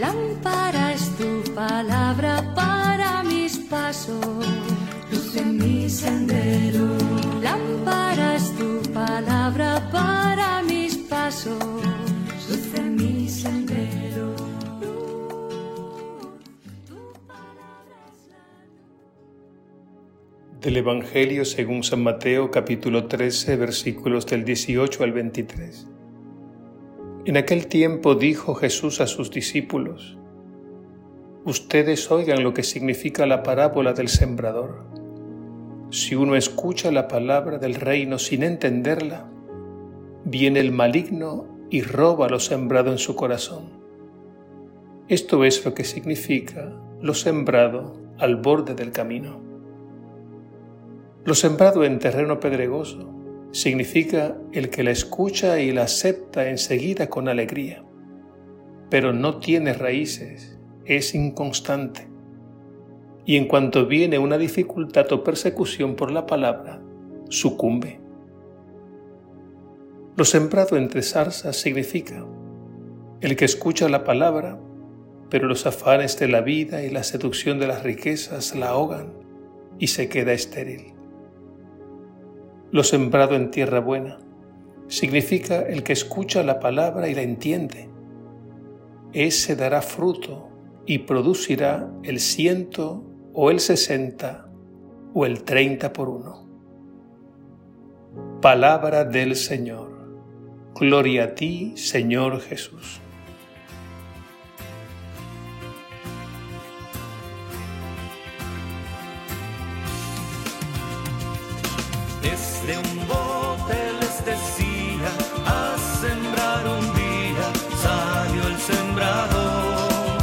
Lámpara es tu palabra para mis pasos, luz en mi sendero. Lámpara es tu palabra para mis pasos, luz en mi sendero. Del Evangelio según San Mateo capítulo 13 versículos del 18 al 23. En aquel tiempo dijo Jesús a sus discípulos, Ustedes oigan lo que significa la parábola del sembrador. Si uno escucha la palabra del reino sin entenderla, viene el maligno y roba lo sembrado en su corazón. Esto es lo que significa lo sembrado al borde del camino. Lo sembrado en terreno pedregoso significa el que la escucha y la acepta enseguida con alegría, pero no tiene raíces, es inconstante. Y en cuanto viene una dificultad o persecución por la palabra, sucumbe. Lo sembrado entre zarzas significa el que escucha la palabra, pero los afanes de la vida y la seducción de las riquezas la ahogan y se queda estéril. Lo sembrado en tierra buena significa el que escucha la palabra y la entiende. Ese dará fruto y producirá el ciento o el sesenta o el treinta por uno. Palabra del Señor. Gloria a ti, Señor Jesús. Desde un bote les decía, a sembrar un día salió el sembrador.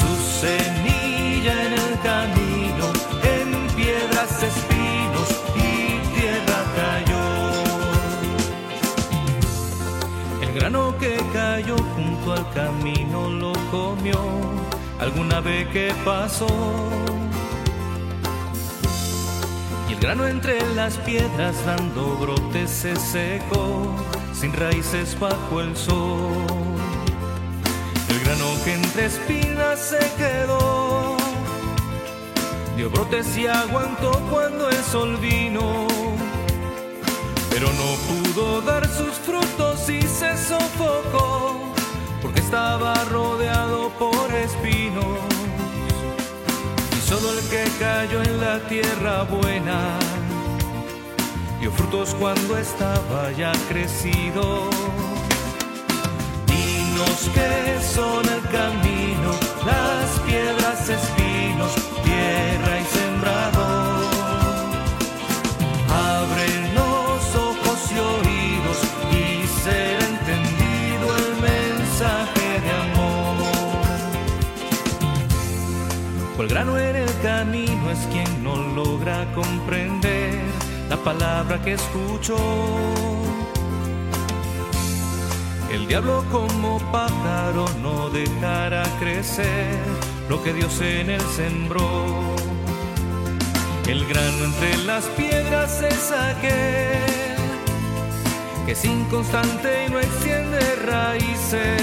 Su semilla en el camino, en piedras, espinos y tierra cayó. El grano que cayó junto al camino lo comió alguna vez que pasó. Grano entre las piedras dando brotes se secó, sin raíces bajo el sol. El grano que entre espinas se quedó, dio brotes y aguantó cuando el sol vino. Pero no pudo dar sus frutos y se sofocó, porque estaba solo el que cayó en la tierra buena dio frutos cuando estaba ya crecido. Dinos que son el camino, las piedras, espinos, palabra que escuchó. El diablo como pájaro no dejará crecer lo que Dios en él sembró. El grano entre las piedras es aquel que es inconstante y no extiende raíces.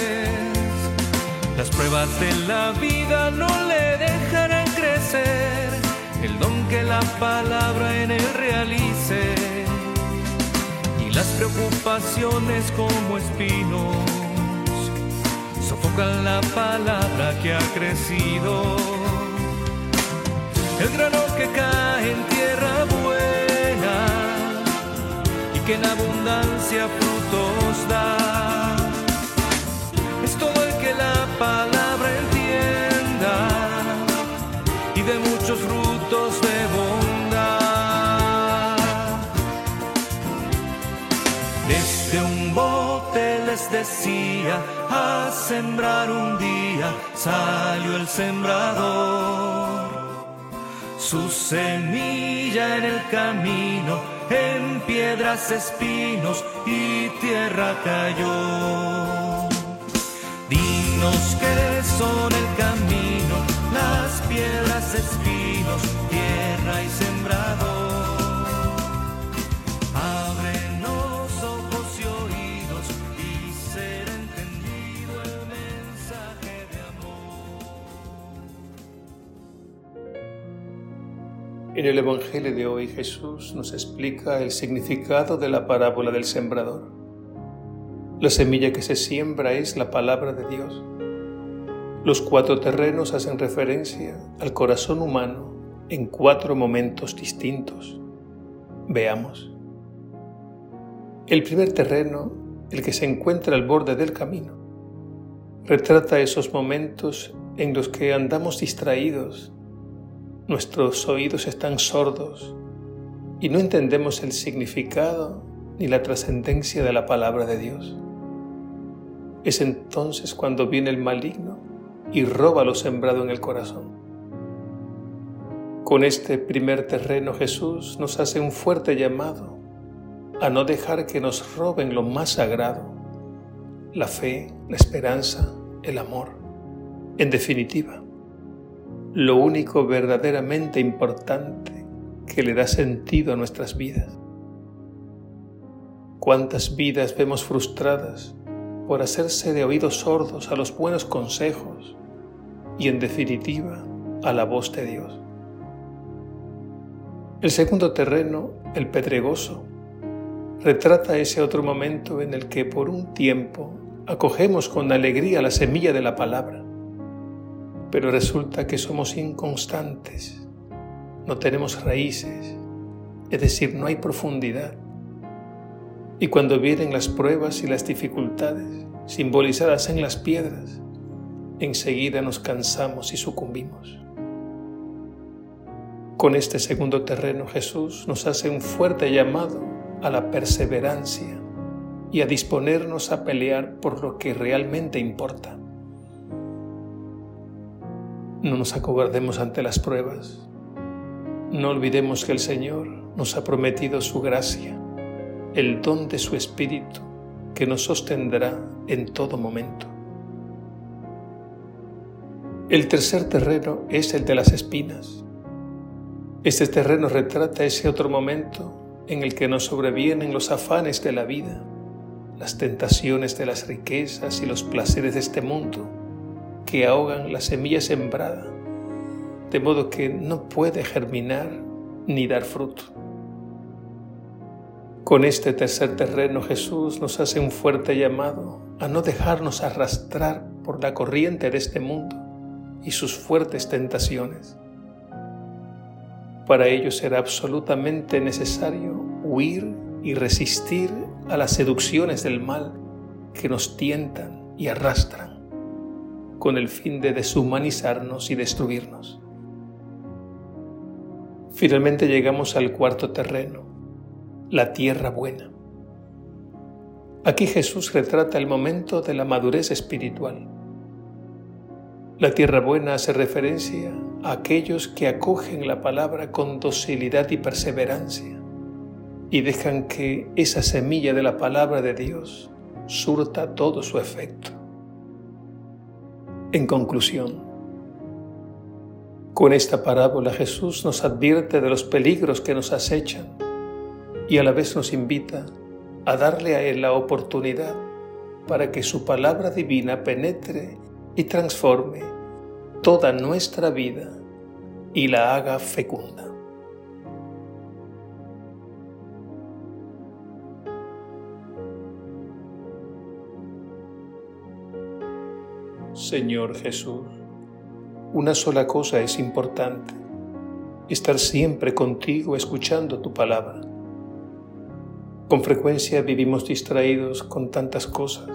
Las pruebas de la vida no le dejarán crecer el don que la palabra en él realice. Y las preocupaciones como espinos sofocan la palabra que ha crecido. El grano que cae en tierra buena y que en abundancia frutos decía, a sembrar un día salió el sembrador. Su semilla en el camino, en piedras, espinos y tierra cayó. Dinos que son En el Evangelio de hoy Jesús nos explica el significado de la parábola del sembrador. La semilla que se siembra es la palabra de Dios. Los cuatro terrenos hacen referencia al corazón humano en cuatro momentos distintos. Veamos. El primer terreno, el que se encuentra al borde del camino, retrata esos momentos en los que andamos distraídos Nuestros oídos están sordos y no entendemos el significado ni la trascendencia de la palabra de Dios. Es entonces cuando viene el maligno y roba lo sembrado en el corazón. Con este primer terreno Jesús nos hace un fuerte llamado a no dejar que nos roben lo más sagrado, la fe, la esperanza, el amor. En definitiva, lo único verdaderamente importante que le da sentido a nuestras vidas. ¿Cuántas vidas vemos frustradas por hacerse de oídos sordos a los buenos consejos y en definitiva a la voz de Dios? El segundo terreno, el pedregoso, retrata ese otro momento en el que por un tiempo acogemos con alegría la semilla de la palabra pero resulta que somos inconstantes, no tenemos raíces, es decir, no hay profundidad. Y cuando vienen las pruebas y las dificultades, simbolizadas en las piedras, enseguida nos cansamos y sucumbimos. Con este segundo terreno Jesús nos hace un fuerte llamado a la perseverancia y a disponernos a pelear por lo que realmente importa. No nos acobardemos ante las pruebas. No olvidemos que el Señor nos ha prometido su gracia, el don de su Espíritu que nos sostendrá en todo momento. El tercer terreno es el de las espinas. Este terreno retrata ese otro momento en el que nos sobrevienen los afanes de la vida, las tentaciones de las riquezas y los placeres de este mundo que ahogan la semilla sembrada, de modo que no puede germinar ni dar fruto. Con este tercer terreno Jesús nos hace un fuerte llamado a no dejarnos arrastrar por la corriente de este mundo y sus fuertes tentaciones. Para ello será absolutamente necesario huir y resistir a las seducciones del mal que nos tientan y arrastran con el fin de deshumanizarnos y destruirnos. Finalmente llegamos al cuarto terreno, la tierra buena. Aquí Jesús retrata el momento de la madurez espiritual. La tierra buena hace referencia a aquellos que acogen la palabra con docilidad y perseverancia y dejan que esa semilla de la palabra de Dios surta todo su efecto. En conclusión, con esta parábola Jesús nos advierte de los peligros que nos acechan y a la vez nos invita a darle a Él la oportunidad para que su palabra divina penetre y transforme toda nuestra vida y la haga fecunda. Señor Jesús, una sola cosa es importante, estar siempre contigo escuchando tu palabra. Con frecuencia vivimos distraídos con tantas cosas.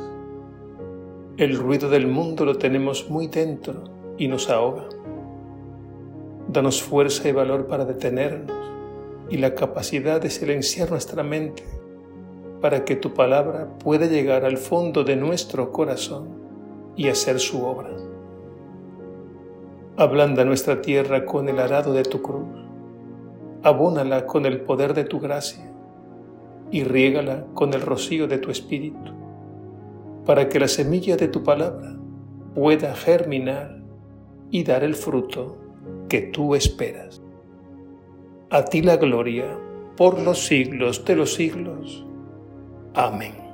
El ruido del mundo lo tenemos muy dentro y nos ahoga. Danos fuerza y valor para detenernos y la capacidad de silenciar nuestra mente para que tu palabra pueda llegar al fondo de nuestro corazón y hacer su obra. Ablanda nuestra tierra con el arado de tu cruz, abónala con el poder de tu gracia y riégala con el rocío de tu espíritu, para que la semilla de tu palabra pueda germinar y dar el fruto que tú esperas. A ti la gloria por los siglos de los siglos. Amén.